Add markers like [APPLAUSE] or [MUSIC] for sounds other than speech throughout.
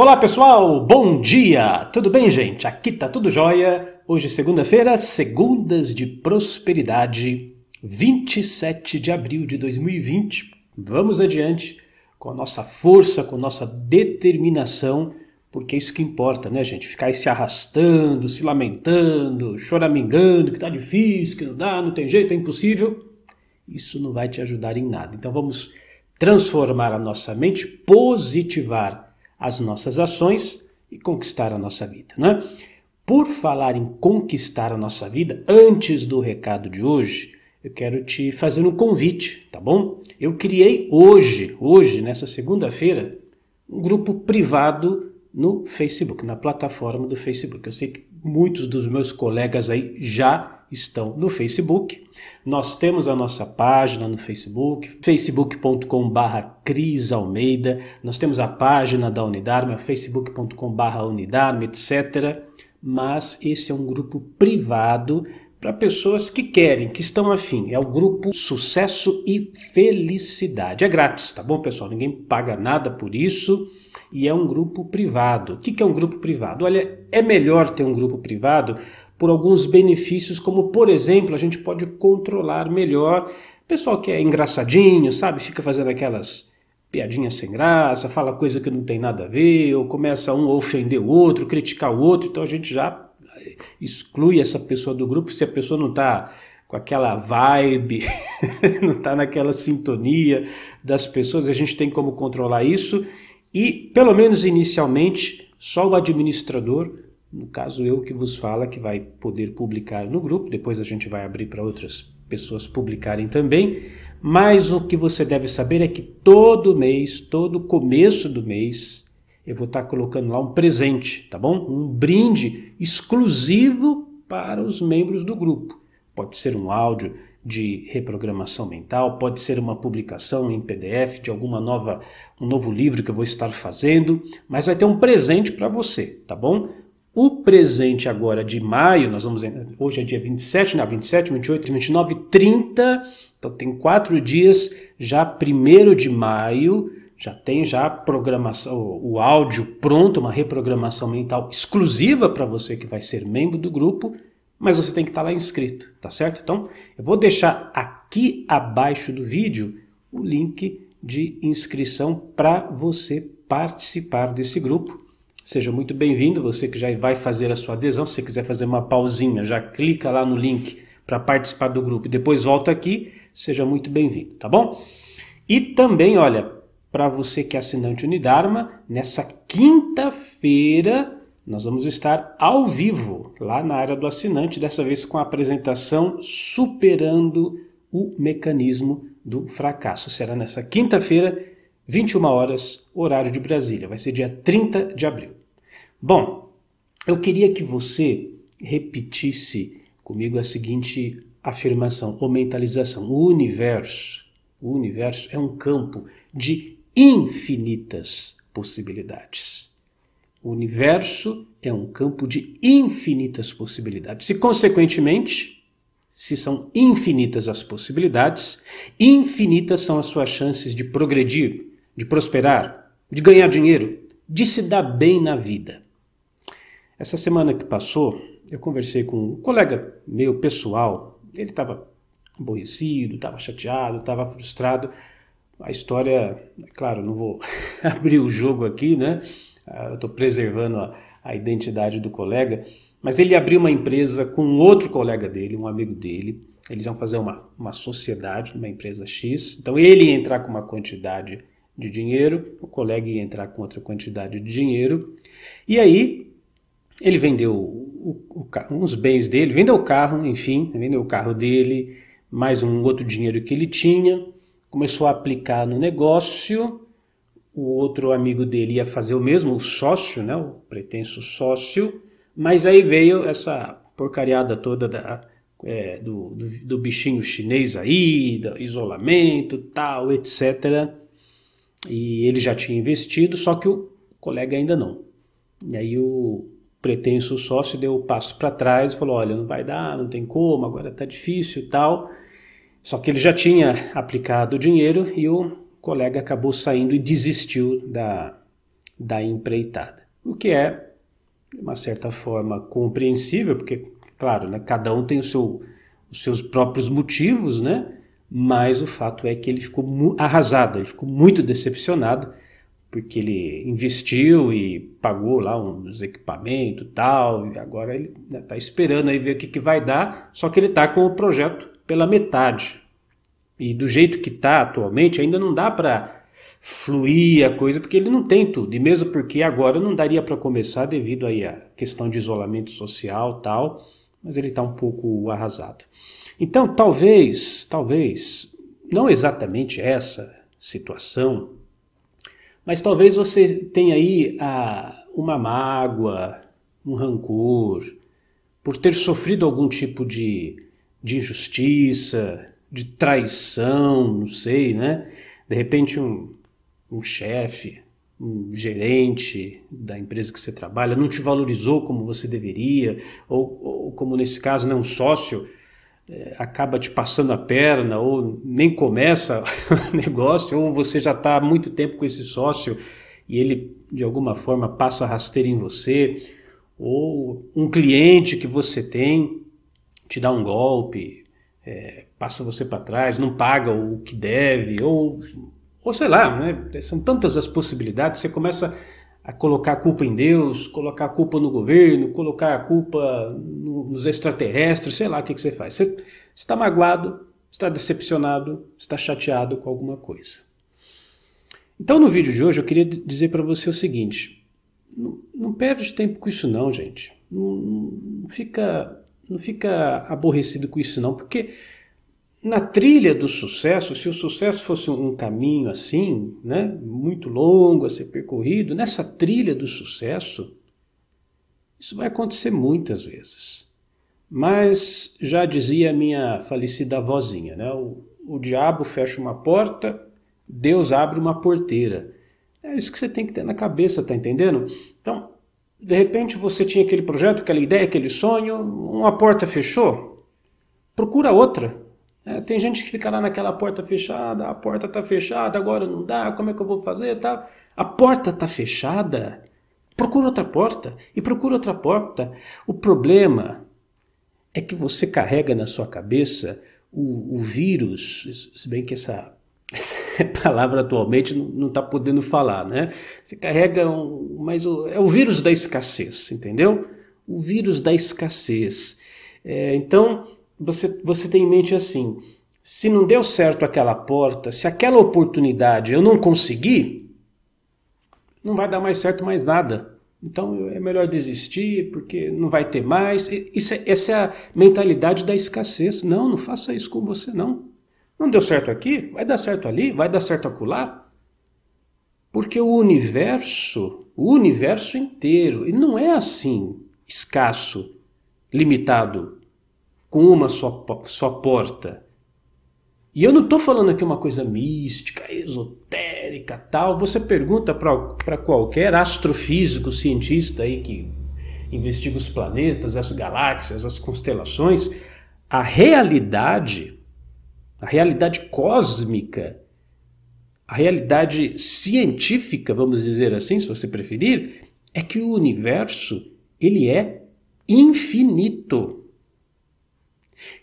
Olá pessoal, bom dia! Tudo bem, gente? Aqui tá tudo jóia. Hoje, segunda-feira, segundas de prosperidade, 27 de abril de 2020. Vamos adiante com a nossa força, com a nossa determinação, porque é isso que importa, né, gente? Ficar aí se arrastando, se lamentando, choramingando, que tá difícil, que não dá, não tem jeito, é impossível. Isso não vai te ajudar em nada. Então vamos transformar a nossa mente, positivar as nossas ações e conquistar a nossa vida. Né? Por falar em conquistar a nossa vida, antes do recado de hoje, eu quero te fazer um convite, tá bom? Eu criei hoje, hoje, nessa segunda-feira, um grupo privado no Facebook, na plataforma do Facebook. Eu sei que muitos dos meus colegas aí já estão no Facebook. Nós temos a nossa página no Facebook, facebook.com.br Cris Almeida. Nós temos a página da Unidarma, facebook.com.br Unidarma, etc. Mas esse é um grupo privado para pessoas que querem, que estão afim. É o grupo Sucesso e Felicidade. É grátis, tá bom, pessoal? Ninguém paga nada por isso e é um grupo privado. O que é um grupo privado? Olha, é melhor ter um grupo privado por alguns benefícios, como por exemplo, a gente pode controlar melhor. Pessoal que é engraçadinho, sabe, fica fazendo aquelas piadinhas sem graça, fala coisa que não tem nada a ver, ou começa um a ofender o outro, criticar o outro, então a gente já exclui essa pessoa do grupo se a pessoa não está com aquela vibe, [LAUGHS] não está naquela sintonia das pessoas, a gente tem como controlar isso e, pelo menos inicialmente, só o administrador no caso eu que vos fala, que vai poder publicar no grupo, depois a gente vai abrir para outras pessoas publicarem também. Mas o que você deve saber é que todo mês, todo começo do mês, eu vou estar colocando lá um presente, tá bom? Um brinde exclusivo para os membros do grupo. Pode ser um áudio de reprogramação mental, pode ser uma publicação em PDF de alguma nova um novo livro que eu vou estar fazendo, mas vai ter um presente para você, tá bom? O presente agora de maio, nós vamos hoje é dia 27, né? 27, 28, 29, 30, então tem quatro dias, já primeiro de maio, já tem já programação, o áudio pronto, uma reprogramação mental exclusiva para você que vai ser membro do grupo, mas você tem que estar tá lá inscrito, tá certo? Então, eu vou deixar aqui abaixo do vídeo o link de inscrição para você participar desse grupo. Seja muito bem-vindo, você que já vai fazer a sua adesão. Se você quiser fazer uma pausinha, já clica lá no link para participar do grupo e depois volta aqui. Seja muito bem-vindo, tá bom? E também, olha, para você que é assinante Unidarma, nessa quinta-feira nós vamos estar ao vivo lá na área do assinante, dessa vez com a apresentação Superando o Mecanismo do Fracasso. Será nessa quinta-feira, 21 horas, horário de Brasília. Vai ser dia 30 de abril. Bom, eu queria que você repetisse comigo a seguinte afirmação ou mentalização. O universo, o universo é um campo de infinitas possibilidades. O universo é um campo de infinitas possibilidades. E, consequentemente, se são infinitas as possibilidades, infinitas são as suas chances de progredir, de prosperar, de ganhar dinheiro, de se dar bem na vida. Essa semana que passou, eu conversei com um colega meu pessoal. Ele estava aborrecido, estava chateado, estava frustrado. A história, é claro, não vou [LAUGHS] abrir o jogo aqui, né? Ah, eu estou preservando a, a identidade do colega. Mas ele abriu uma empresa com outro colega dele, um amigo dele. Eles iam fazer uma, uma sociedade numa empresa X. Então ele ia entrar com uma quantidade de dinheiro, o colega ia entrar com outra quantidade de dinheiro. E aí ele vendeu o, o, uns bens dele, vendeu o carro, enfim, vendeu o carro dele, mais um outro dinheiro que ele tinha, começou a aplicar no negócio. O outro amigo dele ia fazer o mesmo, o sócio, né, o pretenso sócio, mas aí veio essa porcariada toda da, é, do, do, do, bichinho chinês aí, do isolamento, tal, etc. E ele já tinha investido, só que o colega ainda não. E aí o, pretenso sócio deu o passo para trás e falou: olha, não vai dar, não tem como, agora está difícil tal. Só que ele já tinha aplicado o dinheiro e o colega acabou saindo e desistiu da, da empreitada. O que é, de uma certa forma, compreensível, porque, claro, né, cada um tem o seu, os seus próprios motivos, né? mas o fato é que ele ficou arrasado, ele ficou muito decepcionado, porque ele investiu e pagou lá uns equipamentos e tal, e agora ele está né, esperando aí ver o que, que vai dar, só que ele está com o projeto pela metade. E do jeito que está atualmente, ainda não dá para fluir a coisa, porque ele não tem tudo. E mesmo porque agora não daria para começar devido aí à questão de isolamento social tal, mas ele está um pouco arrasado. Então, talvez, talvez, não exatamente essa situação, mas talvez você tenha aí ah, uma mágoa, um rancor, por ter sofrido algum tipo de, de injustiça, de traição, não sei, né? De repente um, um chefe, um gerente da empresa que você trabalha não te valorizou como você deveria, ou, ou como nesse caso, né, um sócio é, acaba te passando a perna, ou nem começa [LAUGHS] o negócio, ou você já está há muito tempo com esse sócio e ele de alguma forma passa rasteira em você, ou um cliente que você tem te dá um golpe, é, passa você para trás, não paga o que deve, ou, ou sei lá, né? são tantas as possibilidades, você começa a colocar a culpa em Deus, colocar a culpa no governo, colocar a culpa nos extraterrestres, sei lá o que, que você faz. Você está magoado, está decepcionado, está chateado com alguma coisa. Então, no vídeo de hoje, eu queria dizer para você o seguinte: não, não, perde tempo com isso, não, gente. Não, não, fica, não fica aborrecido com isso, não, porque na trilha do sucesso, se o sucesso fosse um caminho assim, né, muito longo a ser percorrido, nessa trilha do sucesso, isso vai acontecer muitas vezes. Mas já dizia a minha falecida avózinha, né, o, o diabo fecha uma porta, Deus abre uma porteira. É isso que você tem que ter na cabeça, tá entendendo? Então, de repente você tinha aquele projeto, aquela ideia, aquele sonho, uma porta fechou, procura outra é, tem gente que fica lá naquela porta fechada, a porta está fechada, agora não dá, como é que eu vou fazer? Tá? A porta está fechada, procura outra porta e procura outra porta. O problema é que você carrega na sua cabeça o, o vírus, se bem que essa, [LAUGHS] essa palavra atualmente não está podendo falar, né? Você carrega um, mas o, é o vírus da escassez, entendeu? O vírus da escassez. É, então você, você tem em mente assim: se não deu certo aquela porta, se aquela oportunidade eu não consegui, não vai dar mais certo mais nada. Então é melhor desistir porque não vai ter mais. Isso é, essa é a mentalidade da escassez. Não, não faça isso com você não. Não deu certo aqui, vai dar certo ali, vai dar certo acolá. Porque o universo, o universo inteiro, não é assim, escasso, limitado com uma só, só porta. E eu não estou falando aqui uma coisa mística, esotérica, tal. Você pergunta para qualquer astrofísico, cientista aí que investiga os planetas, as galáxias, as constelações, a realidade, a realidade cósmica, a realidade científica, vamos dizer assim, se você preferir, é que o universo ele é infinito.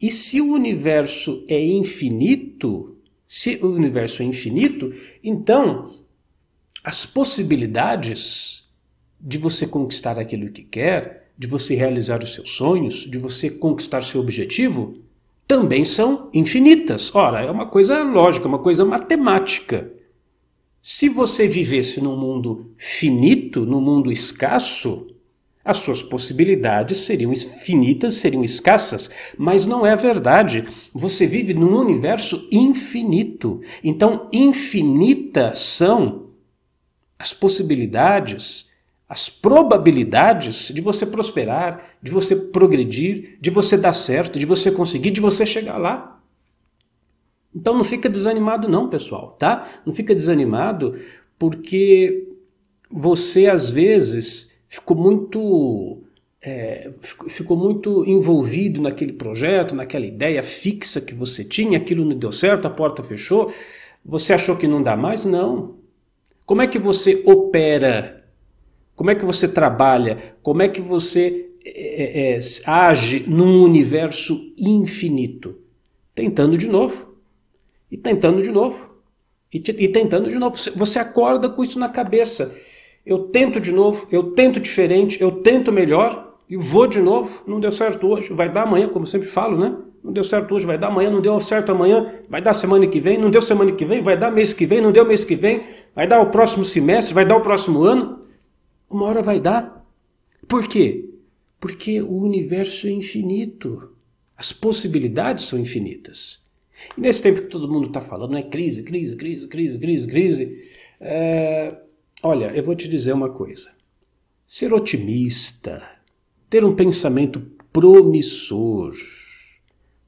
E se o universo é infinito, se o universo é infinito, então as possibilidades de você conquistar aquilo que quer, de você realizar os seus sonhos, de você conquistar seu objetivo, também são infinitas. Ora, é uma coisa lógica, uma coisa matemática. Se você vivesse num mundo finito, num mundo escasso, as suas possibilidades seriam infinitas, seriam escassas, mas não é verdade. Você vive num universo infinito. Então, infinitas são as possibilidades, as probabilidades de você prosperar, de você progredir, de você dar certo, de você conseguir, de você chegar lá. Então não fica desanimado não, pessoal, tá? Não fica desanimado porque você às vezes ficou muito é, ficou muito envolvido naquele projeto, naquela ideia fixa que você tinha, aquilo não deu certo, a porta fechou, você achou que não dá mais? Não. Como é que você opera? Como é que você trabalha? Como é que você é, é, age num universo infinito? Tentando de novo. E tentando de novo. E, e tentando de novo. Você acorda com isso na cabeça. Eu tento de novo, eu tento diferente, eu tento melhor e vou de novo. Não deu certo hoje, vai dar amanhã, como sempre falo, né? Não deu certo hoje, vai dar amanhã, não deu certo amanhã, vai dar semana que vem, não deu semana que vem, vai dar mês que vem, não deu mês que vem, vai dar o próximo semestre, vai dar o próximo ano. Uma hora vai dar. Por quê? Porque o universo é infinito. As possibilidades são infinitas. E nesse tempo que todo mundo está falando, né? Crise, crise, crise, crise, crise, crise. É... Olha, eu vou te dizer uma coisa. Ser otimista, ter um pensamento promissor,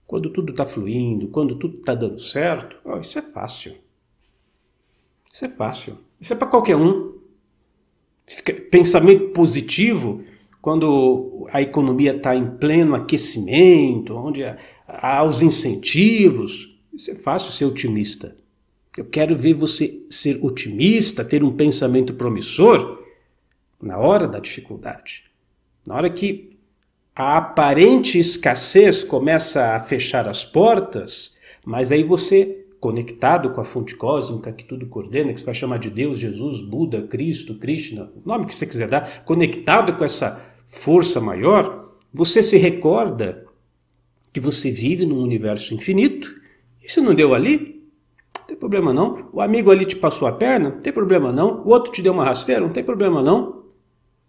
quando tudo está fluindo, quando tudo está dando certo, oh, isso é fácil. Isso é fácil. Isso é para qualquer um. Pensamento positivo, quando a economia está em pleno aquecimento, onde há os incentivos, isso é fácil ser otimista. Eu quero ver você ser otimista, ter um pensamento promissor na hora da dificuldade. Na hora que a aparente escassez começa a fechar as portas, mas aí você, conectado com a fonte cósmica que tudo coordena, que você vai chamar de Deus, Jesus, Buda, Cristo, Krishna, o nome que você quiser dar, conectado com essa força maior, você se recorda que você vive num universo infinito. E se não deu ali, tem problema não. O amigo ali te passou a perna, não tem problema não. O outro te deu uma rasteira, não tem problema não.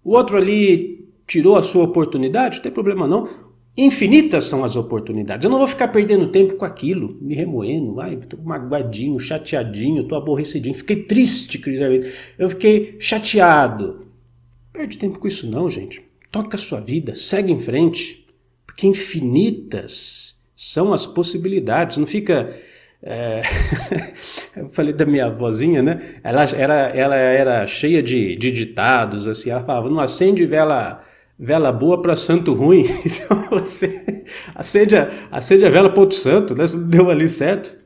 O outro ali tirou a sua oportunidade, não tem problema não. Infinitas são as oportunidades. Eu não vou ficar perdendo tempo com aquilo, me remoendo, ai, tô magoadinho, chateadinho, tô aborrecidinho. Fiquei triste. Eu fiquei chateado. Perde tempo com isso não, gente. Toca a sua vida, segue em frente, porque infinitas são as possibilidades. Não fica é... [LAUGHS] eu falei da minha avózinha, né? Ela era, ela era cheia de, de ditados, assim. Ela falava: não acende vela vela boa para santo ruim. [LAUGHS] Então você acende a, acende a vela para outro santo, né? [LAUGHS] deu ali certo,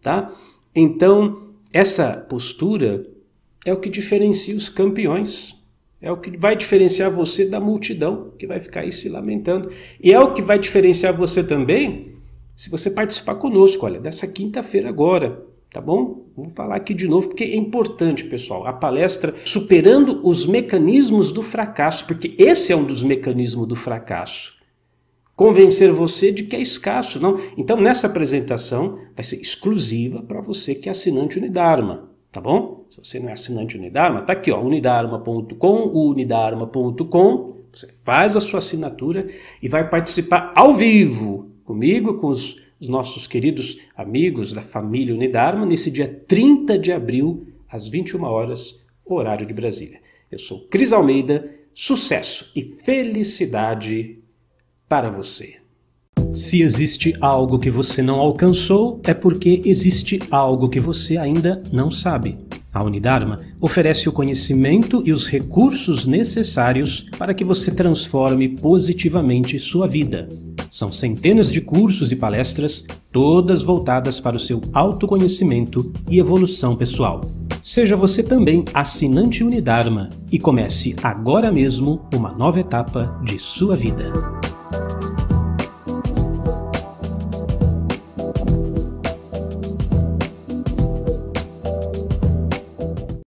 tá? Então essa postura é o que diferencia os campeões. É o que vai diferenciar você da multidão que vai ficar aí se lamentando. E é o que vai diferenciar você também se você participar conosco, olha, dessa quinta-feira agora, tá bom? Vou falar aqui de novo porque é importante, pessoal. A palestra superando os mecanismos do fracasso, porque esse é um dos mecanismos do fracasso. Convencer você de que é escasso, não? Então, nessa apresentação vai ser exclusiva para você que é assinante Unidarma, tá bom? Se você não é assinante Unidarma, tá aqui, ó, unidarma.com, unidarma.com. Você faz a sua assinatura e vai participar ao vivo comigo, com os os nossos queridos amigos da família Unidarma nesse dia 30 de abril, às 21 horas, horário de Brasília. Eu sou Cris Almeida, sucesso e felicidade para você. Se existe algo que você não alcançou, é porque existe algo que você ainda não sabe. A Unidarma oferece o conhecimento e os recursos necessários para que você transforme positivamente sua vida. São centenas de cursos e palestras, todas voltadas para o seu autoconhecimento e evolução pessoal. Seja você também assinante Unidarma e comece agora mesmo uma nova etapa de sua vida.